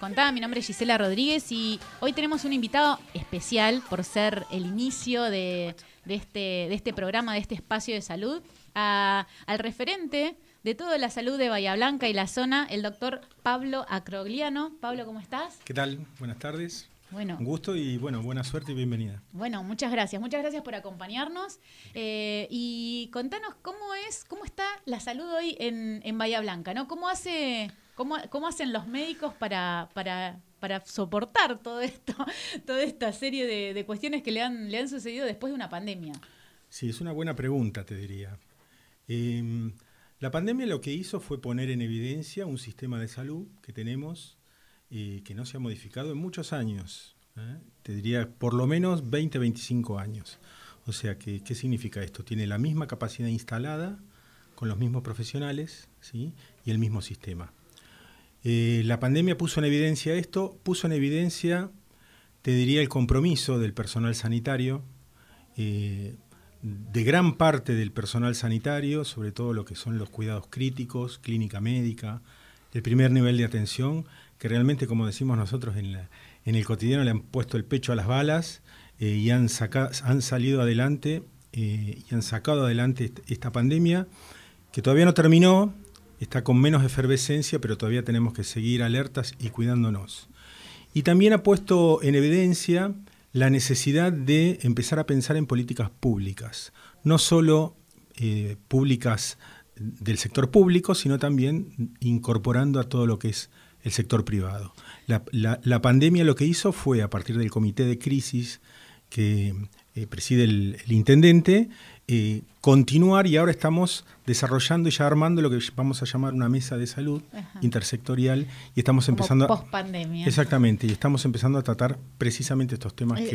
Contaba, mi nombre es Gisela Rodríguez y hoy tenemos un invitado especial por ser el inicio de, este, de este programa, de este espacio de salud, al referente de toda la salud de Bahía Blanca y la zona, el doctor Pablo Acrogliano. Pablo, ¿cómo estás? ¿Qué tal? Buenas tardes. Bueno. Un gusto y bueno, buena suerte y bienvenida. Bueno, muchas gracias. Muchas gracias por acompañarnos. Eh, y contanos cómo es, cómo está la salud hoy en, en Bahía Blanca, ¿no? ¿Cómo hace ¿Cómo, hacen los médicos para, soportar todo esto, toda esta serie de, cuestiones que le han, sucedido después de una pandemia? Sí, es una buena pregunta, te diría. Em, la pandemia lo que hizo fue poner en evidencia un sistema de salud que tenemos eh, que no se ha modificado en muchos años. ¿eh? Te diría por lo menos 20, 25 años. O sea, que, ¿qué significa esto? Tiene la misma capacidad instalada, con los mismos profesionales y el mismo sistema. Eh, la pandemia puso en evidencia esto, puso en evidencia, te diría, el compromiso del personal sanitario, eh, de gran parte del personal sanitario, sobre todo lo que son los cuidados críticos, clínica médica, el primer nivel de atención, que realmente, como decimos nosotros en, el cotidiano, le han puesto el pecho a las balas eh, y han, han salido adelante y han sacado adelante esta pandemia, que todavía no terminó, está con menos efervescencia, pero todavía tenemos que seguir alertas y cuidándonos. Y también ha puesto en evidencia la necesidad de empezar a pensar en políticas públicas, no solo eh, públicas del sector público, sino también incorporando a todo lo que es el sector privado. La, pandemia lo que hizo fue, a partir del comité de crisis que eh, preside el, el intendente, eh, continuar y ahora estamos desarrollando y ya armando lo que vamos a llamar una mesa de salud intersectorial y estamos empezando post pandemia exactamente y estamos empezando a tratar precisamente estos temas eh,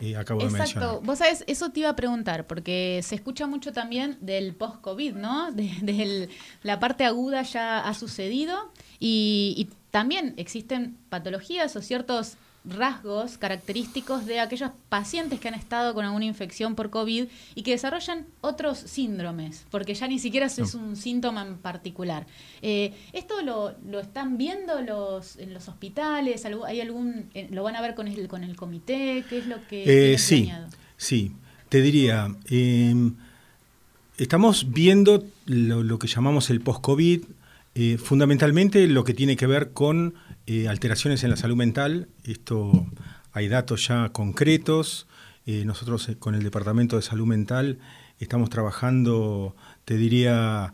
que eh, acabo de mencionar. Exacto, vos sabés, eso te iba a preguntar, porque se escucha mucho también del post-COVID, ¿no? De, la parte aguda ya ha sucedido y, y también existen patologías o ciertos rasgos característicos de aquellos pacientes que han estado con alguna infección por COVID y que desarrollan otros síndromes, porque ya ni siquiera es un síntoma en particular. Eh, ¿Esto lo, lo, están viendo los, en los hospitales? ¿Hay algún, eh, ¿Lo van a ver con el, con el comité? ¿Qué es lo que... Eh, sí, sí, te diría, em, estamos viendo lo, lo, que llamamos el post-COVID, fundamentalmente lo que tiene que ver con eh, alteraciones en la salud mental, esto hay datos ya concretos. Eh, nosotros eh, con el Departamento de Salud Mental estamos trabajando, te diría,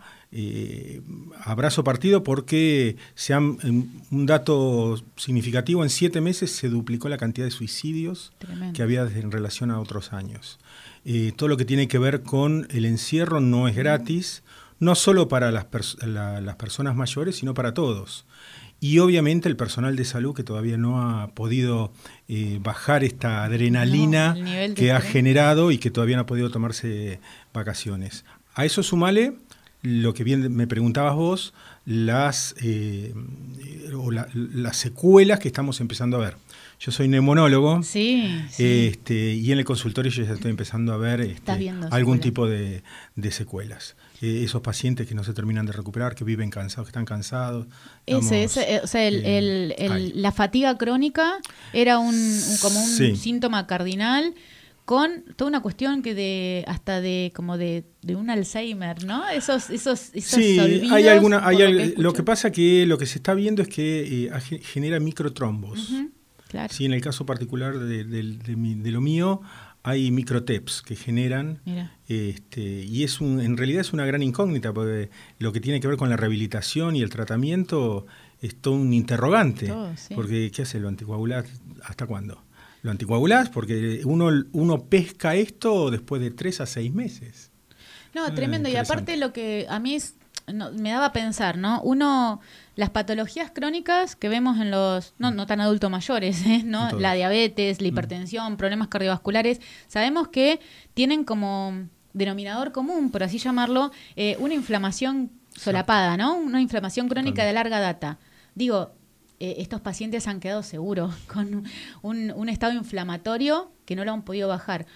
abrazo partido porque se han, un dato significativo, en siete meses se duplicó la cantidad de suicidios que había en relación a otros años. todo lo que tiene que ver con el encierro no es gratis, no solo para las, las personas mayores, sino para todos y obviamente el personal de salud que todavía no ha podido eh, bajar esta adrenalina que ha generado y que todavía no ha podido tomarse vacaciones. A eso sumale lo que bien me preguntabas vos, las, eh, las secuelas que estamos empezando a ver. Yo soy neumonólogo sí, Este, y en el consultorio yo ya estoy empezando a ver este, algún tipo de, secuelas. Eh, esos pacientes que no se terminan de recuperar, que viven cansados, que están cansados. Ese, ese, o sea, eh, la fatiga crónica era un, como un síntoma cardinal con toda una cuestión que de hasta de como de, un Alzheimer, ¿no? Esos esos, esos sí, hay alguna hay lo, que pasa que lo que se está viendo es que eh, genera microtrombos. claro. Sí, en el caso particular de, lo mío hay microteps que generan este, y es un, en realidad es una gran incógnita porque lo que tiene que ver con la rehabilitación y el tratamiento es todo un interrogante. Porque ¿qué hace lo anticoagular? ¿Hasta cuándo? lo anticoagulás porque uno, uno pesca esto después de tres a seis meses. No, ah, tremendo. y aparte lo que a mí me daba a pensar, ¿no? Uno, las patologías crónicas que vemos en los, no, no tan adultos mayores, ¿eh? ¿no? La diabetes, la mm. hipertensión, problemas cardiovasculares, sabemos que tienen como denominador común, por así llamarlo, eh, una inflamación solapada, ¿no? Una inflamación crónica de larga data. Digo, eh, estos pacientes han quedado seguros con un, estado inflamatorio que no lo han podido bajar.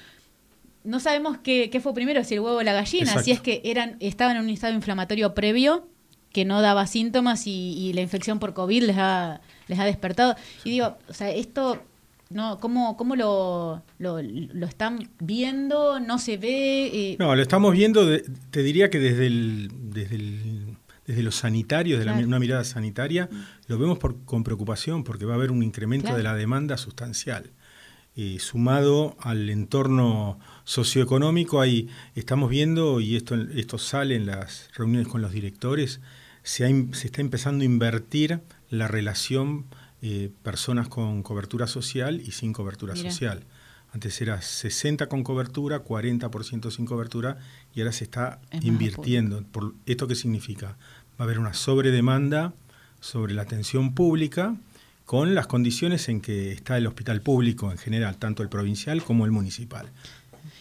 No sabemos qué, fue primero, si el huevo o la gallina, si es que eran, estaban en un estado inflamatorio previo que no daba síntomas y, la infección por COVID les ha, les ha despertado. Y digo, o sea, esto no, ¿cómo, cómo lo, lo, están viendo? ¿No se ve? Eh, no, lo estamos viendo, te diría que desde el, desde el desde los sanitarios, de una mirada sanitaria, lo vemos con preocupación porque va a haber un incremento de la demanda sustancial. Eh, sumado al entorno socioeconómico, ahí estamos viendo, y esto, esto sale en las reuniones con los directores, se, se está empezando a invertir la relación eh, personas con cobertura social y sin cobertura social. Antes era 60 con cobertura, 40% sin cobertura y ahora se está invirtiendo. Por, ¿Esto qué significa? Va a haber una sobredemanda sobre la atención pública con las condiciones en que está el hospital público en general, tanto el provincial como el municipal.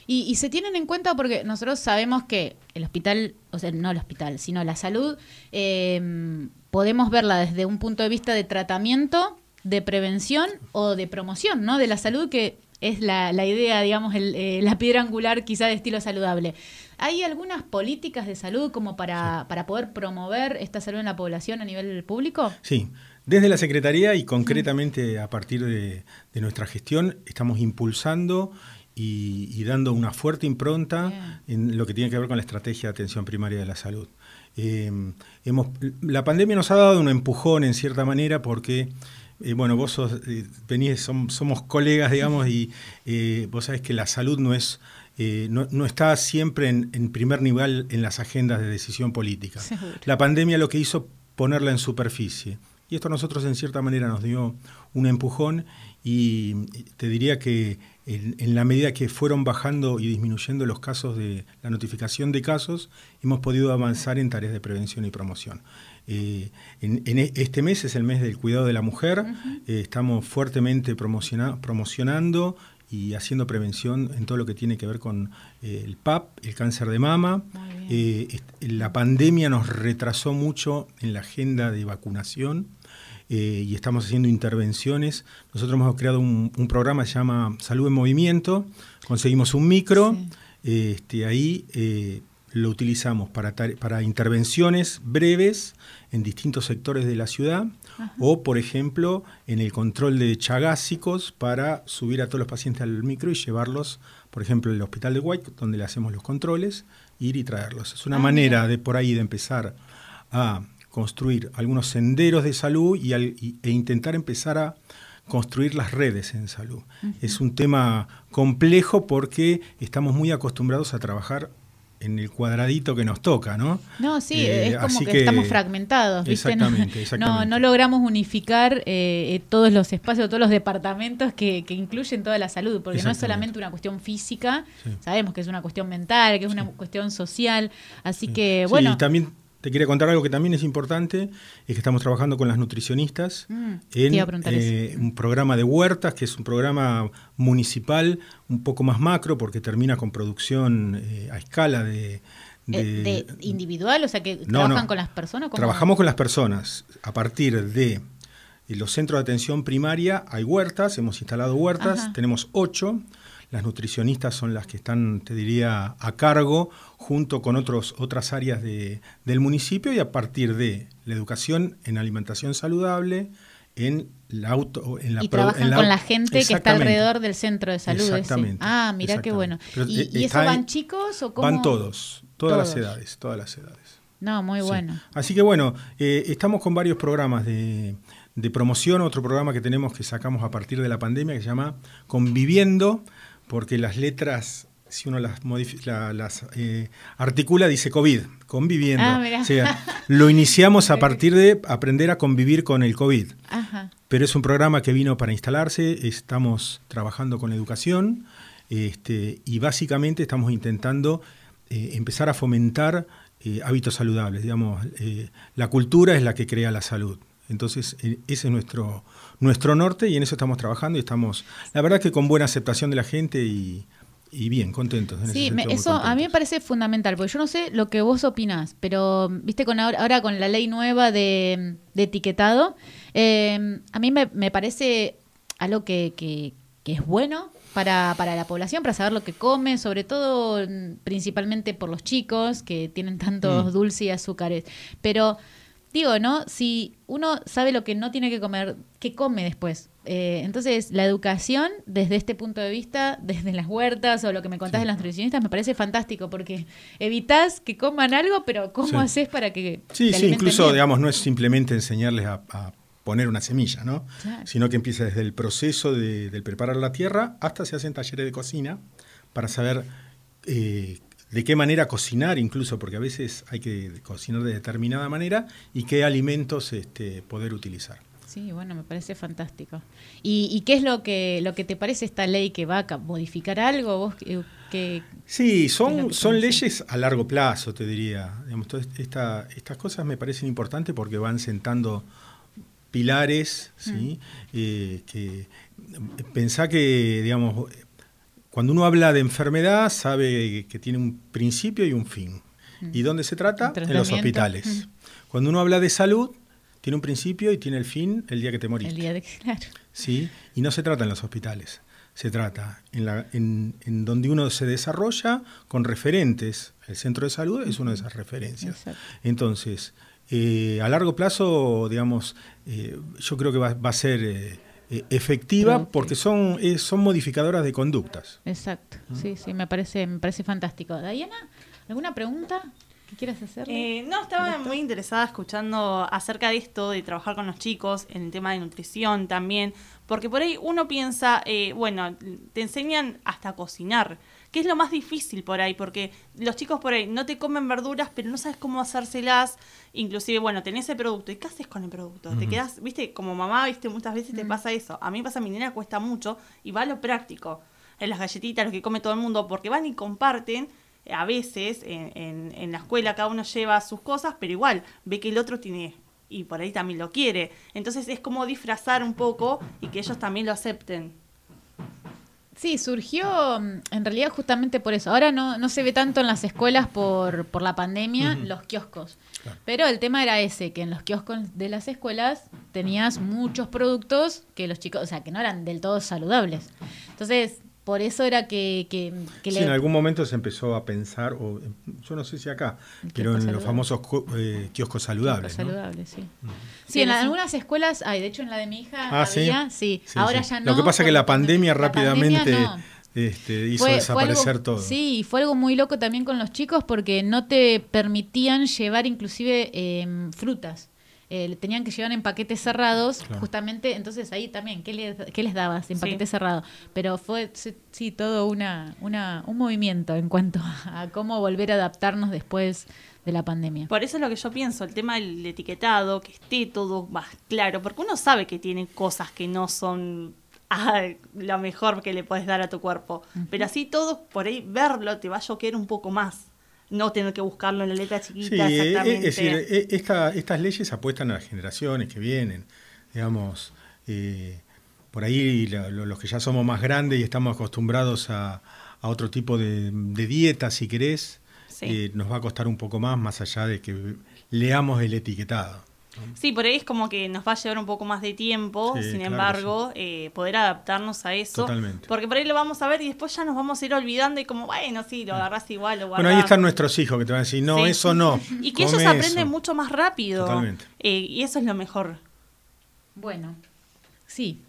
Y, se tienen en cuenta porque nosotros sabemos que el hospital, o sea, no el hospital, sino la salud, eh, podemos verla desde un punto de vista de tratamiento, de prevención o de promoción, ¿no? De la salud que es la, idea, digamos, eh, la piedra angular quizá de estilo saludable. ¿Hay algunas políticas de salud como para, para poder promover esta salud en la población a nivel público? Sí, desde la Secretaría y concretamente a partir de, nuestra gestión estamos impulsando y, dando una fuerte impronta en lo que tiene que ver con la estrategia de atención primaria de la salud. Em, hemos, la pandemia nos ha dado un empujón en cierta manera porque, eh, bueno, vos sos, eh, venís, somos colegas, digamos, y eh, vos sabés que la salud no es... no, está siempre en, primer nivel en las agendas de decisión política. La pandemia lo que hizo ponerla en superficie. Y esto a nosotros en cierta manera nos dio un empujón y te diría que en, la medida que fueron bajando y disminuyendo los casos de la notificación de casos, hemos podido avanzar en tareas de prevención y promoción. Eh, en, e, este mes es el mes del cuidado de la mujer, eh, estamos fuertemente promocionando y haciendo prevención en todo lo que tiene que ver con eh, el PAP, el cáncer de mama. la pandemia nos retrasó mucho en la agenda de vacunación. Eh, y estamos haciendo intervenciones. Nosotros hemos creado un, programa que se llama Salud en Movimiento, conseguimos un micro, este, ahí eh, lo utilizamos para, para intervenciones breves en distintos sectores de la ciudad o, por ejemplo, en el control de chagásicos para subir a todos los pacientes al micro y llevarlos, por ejemplo, al hospital de White, donde le hacemos los controles, ir y traerlos. Es una ah, manera de por ahí de empezar a construir algunos senderos de salud y, e intentar empezar a construir las redes en salud. Es un tema complejo porque estamos muy acostumbrados a trabajar en el cuadradito que nos toca, ¿no? No, sí, eh, es como que, estamos fragmentados, ¿viste? Exactamente, exactamente. No, logramos unificar eh, eh, todos los espacios, todos los departamentos que, incluyen toda la salud, porque no es solamente una cuestión física, sabemos que es una cuestión mental, que es una cuestión social, así que, bueno... y también te quería contar algo que también es importante, es que estamos trabajando con las nutricionistas mm, en eh, un programa de huertas, que es un programa municipal un poco más macro, porque termina con producción eh, a escala de, eh, individual, o sea que trabajan con las personas. Trabajamos con las personas. A partir de los centros de atención primaria hay huertas, hemos instalado huertas, tenemos ocho las nutricionistas son las que están, te diría, a cargo junto con otros, otras áreas de, del municipio y a partir de la educación en alimentación saludable, en la auto en la y trabajan con la gente que está alrededor del centro de salud exactamente. Ah mira qué bueno. Y, eh, eso van chicos o cómo? van todos todas las edades todas las edades. No muy bueno. Así que bueno eh, estamos con varios programas de, de promoción. Otro programa que tenemos que sacamos a partir de la pandemia que se llama conviviendo porque las letras, si uno las, las eh, articula, dice COVID, conviviendo. Ah, o sea, lo iniciamos a partir de aprender a convivir con el COVID. Pero es un programa que vino para instalarse, estamos trabajando con educación este, y básicamente estamos intentando eh, empezar a fomentar eh, hábitos saludables. Digamos, la cultura es la que crea la salud. Entonces, ese es nuestro, nuestro norte y en eso estamos trabajando y estamos, la verdad que con buena aceptación de la gente y, bien, contentos. sí, eso a mí me parece fundamental, porque yo no sé lo que vos opinás, pero viste con ahora, con la ley nueva de, etiquetado, eh, a mí me, parece algo que, que, es bueno para, para, la población, para saber lo que come, sobre todo principalmente por los chicos que tienen tantos mm. dulces y azúcares. Pero digo, ¿no? Si uno sabe lo que no tiene que comer, ¿qué come después? Eh, entonces, la educación, desde este punto de vista, desde las huertas o lo que me contás de las nutricionistas, me parece fantástico porque evitas que coman algo, pero ¿cómo haces para que... Sí, sí, incluso, digamos, no es simplemente enseñarles a, poner una semilla, ¿no? Sino que empieza desde el proceso de, del preparar la tierra hasta se hacen talleres de cocina para saber eh, de qué manera cocinar incluso, porque a veces hay que cocinar de determinada manera y qué alimentos este, poder utilizar. Sí, bueno, me parece fantástico. ¿Y, qué es lo que lo que te parece esta ley que va a modificar algo? ¿Vos, que, sí, son, son leyes a largo plazo, te diría. estas cosas me parecen importantes porque van sentando pilares, ¿sí? Mm. Eh, que pensá que, digamos, cuando uno habla de enfermedad, sabe que tiene un principio y un fin. Mm. ¿Y dónde se trata? En los hospitales. Mm. Cuando uno habla de salud, tiene un principio y tiene el fin el día que te morís. El día de claro. ¿Sí? Y no se trata en los hospitales. Se trata en, la, en, donde uno se desarrolla con referentes. El centro de salud es una de esas referencias. Entonces, eh, a largo plazo, digamos, eh, yo creo que va, a ser eh, eh, efectiva porque son, eh, son modificadoras de conductas. Exacto, sí, sí, me parece, me parece fantástico. Diana, ¿alguna pregunta? que quieras hacer? Eh, no, estaba muy interesada escuchando acerca de esto, de trabajar con los chicos, en el tema de nutrición también, porque por ahí uno piensa, bueno, te enseñan hasta cocinar, que es lo más difícil por ahí, porque los chicos por ahí no te comen verduras, pero no sabes cómo hacérselas, inclusive, bueno, tenés el producto, ¿y qué haces con el producto? Te quedas, viste, como mamá, viste, muchas veces te pasa eso. A mí me pasa, a mi nena cuesta mucho, y va a lo práctico, en las galletitas, lo que come todo el mundo, porque van y comparten, eh, a veces en, en, la escuela cada uno lleva sus cosas, pero igual ve que el otro tiene y por ahí también lo quiere. Entonces es como disfrazar un poco y que ellos también lo acepten. Sí, surgió mm, en realidad justamente por eso. Ahora no, no se ve tanto en las escuelas por, por la pandemia los kioscos. Pero el tema era ese, que en los kioscos de las escuelas tenías muchos productos que los chicos, o sea, que no eran del todo saludables. Entonces, por eso era que... que, sí, en algún momento se empezó a pensar, o yo no sé si acá, pero en los famosos eh, kioscos saludables. Kioscos saludables, sí. Sí, en algunas escuelas hay, de hecho en la de mi hija ah, había, sí, ahora ya no. Lo que pasa es que la pandemia rápidamente... Este, hizo desaparecer todo. Sí, y fue algo muy loco también con los chicos porque no te permitían llevar inclusive em, frutas. Eh, tenían que llevar en paquetes cerrados, justamente, entonces ahí también, ¿qué les, qué les dabas en paquete cerrado? Pero fue, sí, todo una, una, un movimiento en cuanto a cómo volver a adaptarnos después de la pandemia. Por eso es lo que yo pienso, el tema del etiquetado, que esté todo más claro, porque uno sabe que tiene cosas que no son lo mejor que le puedes dar a tu cuerpo, pero así todo, por ahí verlo te va a choquear un poco más no tener que buscarlo en la letra chiquita. Sí, exactamente. es decir, e, estas leyes apuestan a las generaciones que vienen, digamos. Eh, por ahí los que ya somos más grandes y estamos acostumbrados a, otro tipo de, dieta, si querés, eh, nos va a costar un poco más, más allá de que leamos el etiquetado. Sí, por ahí es como que nos va a llevar un poco más de tiempo, sin embargo, eh, poder adaptarnos a eso. Totalmente. Porque por ahí lo vamos a ver y después ya nos vamos a ir olvidando y como, bueno, sí, lo agarras igual, lo Bueno, ahí están nuestros hijos que te van a decir, no, eso no. Y que ellos aprenden mucho más rápido. Totalmente. Eh, y eso es lo mejor. Bueno, sí,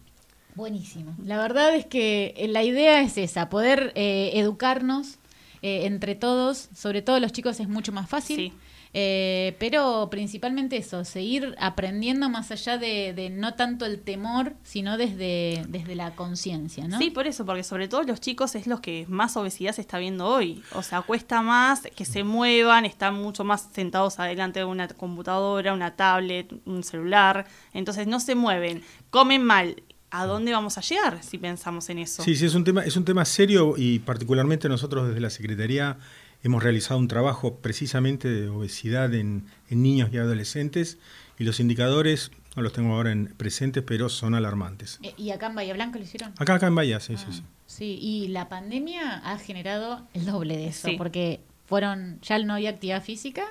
buenísimo. La verdad es que eh, la idea es esa, poder educarnos entre todos, sobre todo los chicos es mucho más fácil. Sí eh, pero principalmente eso, seguir aprendiendo más allá de, no tanto el temor, sino desde, desde la conciencia, ¿no? Sí, por eso, porque sobre todo los chicos es los que más obesidad se está viendo hoy. O sea, cuesta más que se muevan, están mucho más sentados adelante de una computadora, una tablet, un celular. Entonces no se mueven, comen mal. ¿A dónde vamos a llegar si pensamos en eso? Sí, sí, es un tema, es un tema serio y particularmente nosotros desde la Secretaría Hemos realizado un trabajo precisamente de obesidad en, niños y adolescentes y los indicadores no los tengo ahora en presentes, pero son alarmantes. Eh, ¿Y acá en Bahía Blanca lo hicieron? Acá, acá en Bahía, sí, sí, ah, sí. Sí, y la pandemia ha generado el doble de eso, porque fueron, ya no había actividad física,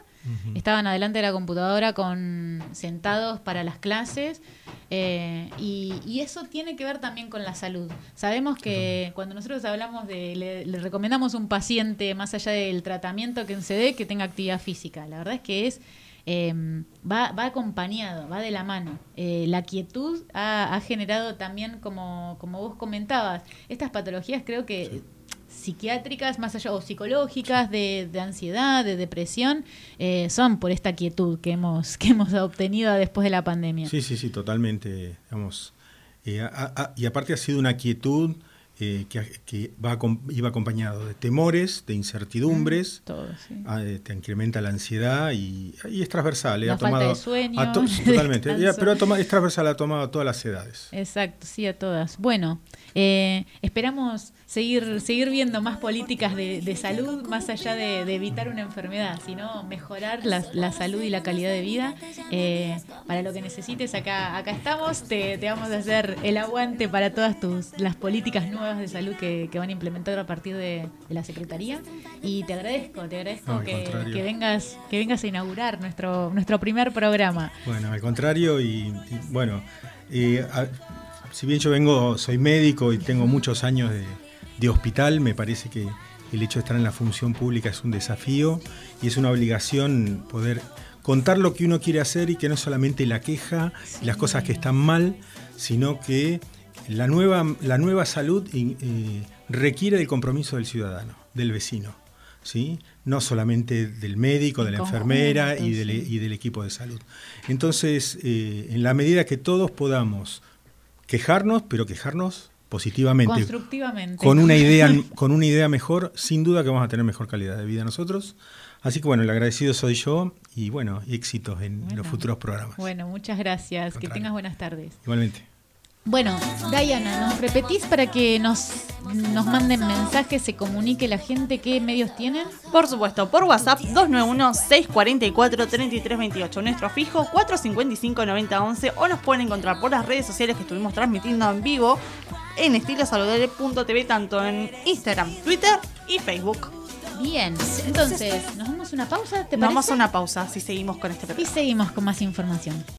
estaban adelante de la computadora con sentados para las clases eh, y, eso tiene que ver también con la salud. Sabemos que cuando nosotros hablamos de, le, recomendamos a un paciente más allá del tratamiento que se dé, que tenga actividad física. La verdad es que es em, va, va acompañado, va de la mano. Eh, la quietud ha, ha generado también, como, como vos comentabas, estas patologías creo que psiquiátricas, más allá, o psicológicas, de, de ansiedad, de depresión, eh, son por esta quietud que hemos, que hemos obtenido después de la pandemia. Sí, sí, sí, totalmente. Eh, y aparte ha sido una quietud eh, que, que va, iba acompañado de temores, de incertidumbres. Todo, sí. ah, eh, te incrementa la ansiedad y, y es transversal. eh, La ha falta tomado de sueño, a to- de totalmente. Ya, pero toma- es transversal, ha tomado a todas las edades. Exacto, sí, a todas. Bueno, eh, esperamos seguir, seguir viendo más políticas de, de salud, más allá de, de evitar una enfermedad, sino mejorar la, la salud y la calidad de vida. Eh, para lo que necesites, acá, acá estamos, te, te vamos a hacer el aguante para todas tus las políticas nuevas de salud que, que van a implementar a partir de, de la Secretaría. Y te agradezco, te agradezco No, que, vengas, que vengas a inaugurar nuestro, nuestro primer programa. Bueno, al contrario, y, y, bueno, eh, a- si bien yo vengo, soy médico y tengo muchos años de, de hospital, me parece que el hecho de estar en la función pública es un desafío y es una obligación poder contar lo que uno quiere hacer y que no solamente la queja y las cosas que están mal, sino que la nueva, la nueva salud eh, requiere del compromiso del ciudadano, del vecino. ¿sí? No solamente del médico, de la En enfermera y del, y del equipo de salud. Entonces, eh, en la medida que todos podamos quejarnos, pero quejarnos positivamente, Constructivamente. con una idea, con una idea mejor, sin duda que vamos a tener mejor calidad de vida nosotros. Así que bueno, el agradecido soy yo y bueno, éxitos en Bueno. los futuros programas. Bueno, muchas gracias. Que tengas buenas tardes. Igualmente. Bueno, Diana, ¿nos repetís para que nos, nos manden mensajes, se comunique la gente qué medios tienen? Por supuesto, por WhatsApp 291-644-3328, nuestro fijo 455-9011 o nos pueden encontrar por las redes sociales que estuvimos transmitiendo en vivo en estilosaludable.tv tanto en Instagram, Twitter y Facebook. Bien, entonces, ¿nos damos una pausa? ¿Te Nos Vamos parece? a una pausa si seguimos con este Y programa. seguimos con más información.